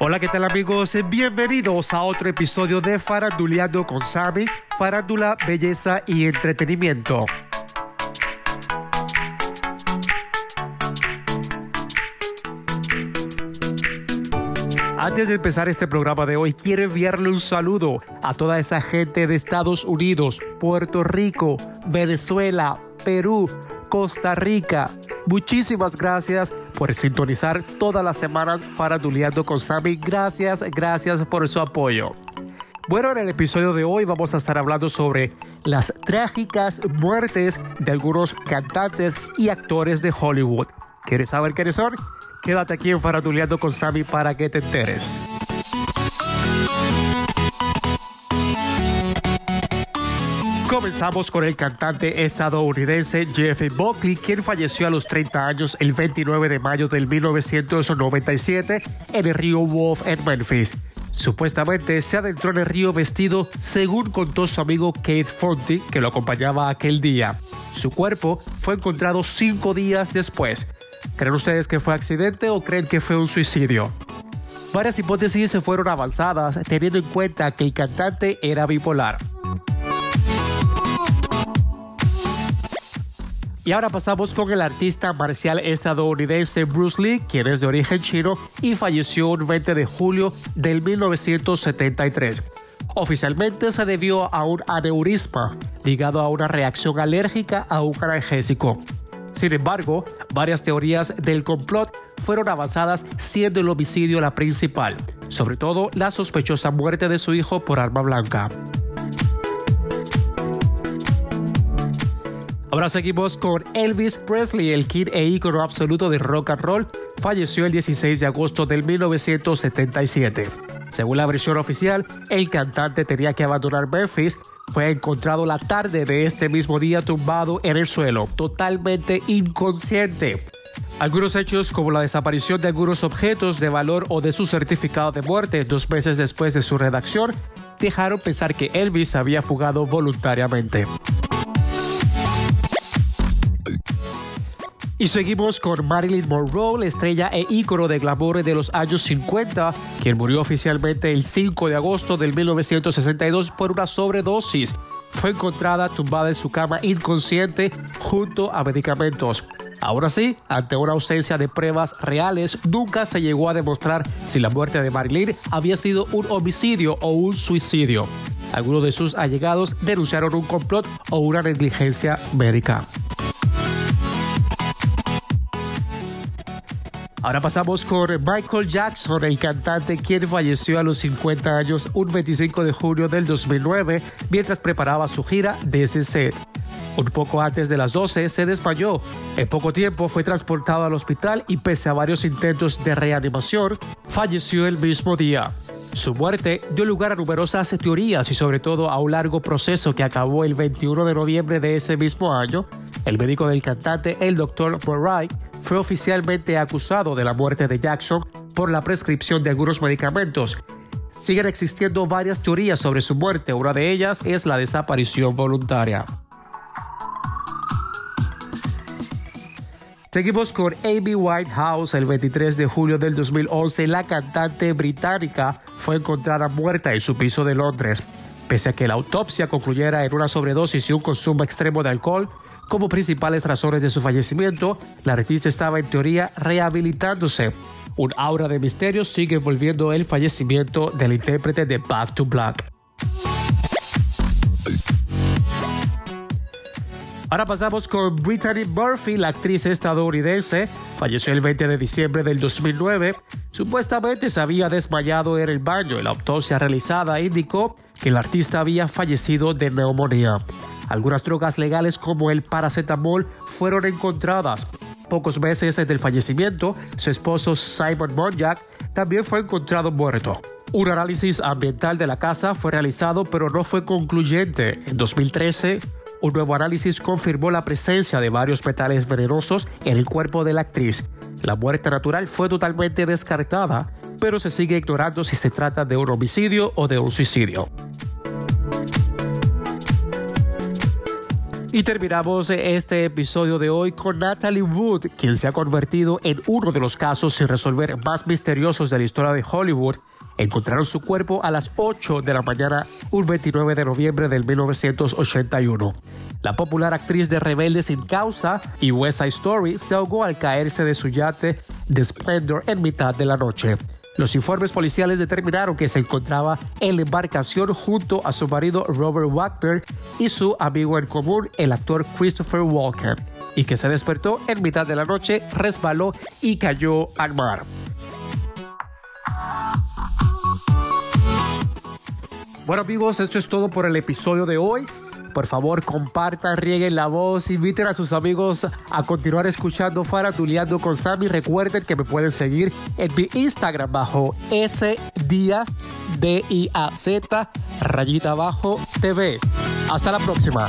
Hola, ¿qué tal amigos? Bienvenidos a otro episodio de Faranduleando con Sammy, farándula, belleza y entretenimiento. Antes de empezar este programa de hoy, quiero enviarle un saludo a toda esa gente de Estados Unidos, Puerto Rico, Venezuela, Perú, Costa Rica. Muchísimas gracias por sintonizar todas las semanas Faranduleando con Sammy. Gracias, gracias por su apoyo. Bueno, en el episodio de hoy vamos a estar hablando sobre las trágicas muertes de algunos cantantes y actores de Hollywood. ¿Quieres saber quiénes son? Quédate aquí en Faranduleando con Sammy para que te enteres. Comenzamos con el cantante estadounidense Jeff Buckley, quien falleció a los 30 años el 29 de mayo del 1997 en el río Wolf en Memphis. Supuestamente se adentró en el río vestido según contó su amigo Kate Fonte, que lo acompañaba aquel día. Su cuerpo fue encontrado cinco días después. ¿Creen ustedes que fue accidente o creen que fue un suicidio? Varias hipótesis se fueron avanzadas teniendo en cuenta que el cantante era bipolar. Y ahora pasamos con el artista marcial estadounidense Bruce Lee, quien es de origen chino y falleció el 20 de julio del 1973. Oficialmente se debió a un aneurisma ligado a una reacción alérgica a un analgésico. Sin embargo, varias teorías del complot fueron avanzadas siendo el homicidio la principal, sobre todo la sospechosa muerte de su hijo por arma blanca. Ahora seguimos con Elvis Presley, el kid e ícono absoluto de rock and roll. Falleció el 16 de agosto del 1977. Según la versión oficial, el cantante tenía que abandonar Memphis. Fue encontrado la tarde de este mismo día tumbado en el suelo, totalmente inconsciente. Algunos hechos, como la desaparición de algunos objetos de valor o de su certificado de muerte dos meses después de su redacción, dejaron pensar que Elvis había fugado voluntariamente. Y seguimos con Marilyn Monroe, la estrella e ícono de glamour de los años 50, quien murió oficialmente el 5 de agosto del 1962 por una sobredosis. Fue encontrada tumbada en su cama inconsciente junto a medicamentos. Ahora sí, ante una ausencia de pruebas reales, nunca se llegó a demostrar si la muerte de Marilyn había sido un homicidio o un suicidio. Algunos de sus allegados denunciaron un complot o una negligencia médica. Ahora pasamos con Michael Jackson, el cantante quien falleció a los 50 años un 25 de junio del 2009 mientras preparaba su gira set. Un poco antes de las 12 se desmayó. En poco tiempo fue transportado al hospital y pese a varios intentos de reanimación, falleció el mismo día. Su muerte dio lugar a numerosas teorías y sobre todo a un largo proceso que acabó el 21 de noviembre de ese mismo año. El médico del cantante, el Dr. Murray, fue oficialmente acusado de la muerte de Jackson por la prescripción de algunos medicamentos. Siguen existiendo varias teorías sobre su muerte, una de ellas es la desaparición voluntaria. Seguimos con Amy Whitehouse. El 23 de julio del 2011, la cantante británica fue encontrada muerta en su piso de Londres. Pese a que la autopsia concluyera en una sobredosis y un consumo extremo de alcohol, como principales razones de su fallecimiento, la artista estaba en teoría rehabilitándose. Un aura de misterio sigue envolviendo el fallecimiento del intérprete de Back to Black. Ahora pasamos con Brittany Murphy, la actriz estadounidense. Falleció el 20 de diciembre del 2009. Supuestamente se había desmayado en el baño. La autopsia realizada indicó que el artista había fallecido de neumonía. Algunas drogas legales como el paracetamol fueron encontradas. Pocos meses desde el fallecimiento, su esposo Simon Monjack también fue encontrado muerto. Un análisis ambiental de la casa fue realizado pero no fue concluyente. En 2013, un nuevo análisis confirmó la presencia de varios metales venenosos en el cuerpo de la actriz. La muerte natural fue totalmente descartada, pero se sigue ignorando si se trata de un homicidio o de un suicidio. Y terminamos este episodio de hoy con Natalie Wood, quien se ha convertido en uno de los casos sin resolver más misteriosos de la historia de Hollywood. Encontraron su cuerpo a las 8 de la mañana, un 29 de noviembre del 1981. La popular actriz de Rebelde sin causa y West Side Story se ahogó al caerse de su yate The Splendor en mitad de la noche. Los informes policiales determinaron que se encontraba en la embarcación junto a su marido Robert Wagner y su amigo en común, el actor Christopher Walken, y que se despertó en mitad de la noche, resbaló y cayó al mar. Bueno amigos, esto es todo por el episodio de hoy. Por favor, compartan, rieguen la voz, inviten a sus amigos a continuar escuchando Faratuleando con Sammy. Recuerden que me pueden seguir en mi Instagram bajo S Díaz D I A Z rayita abajo TV. Hasta la próxima.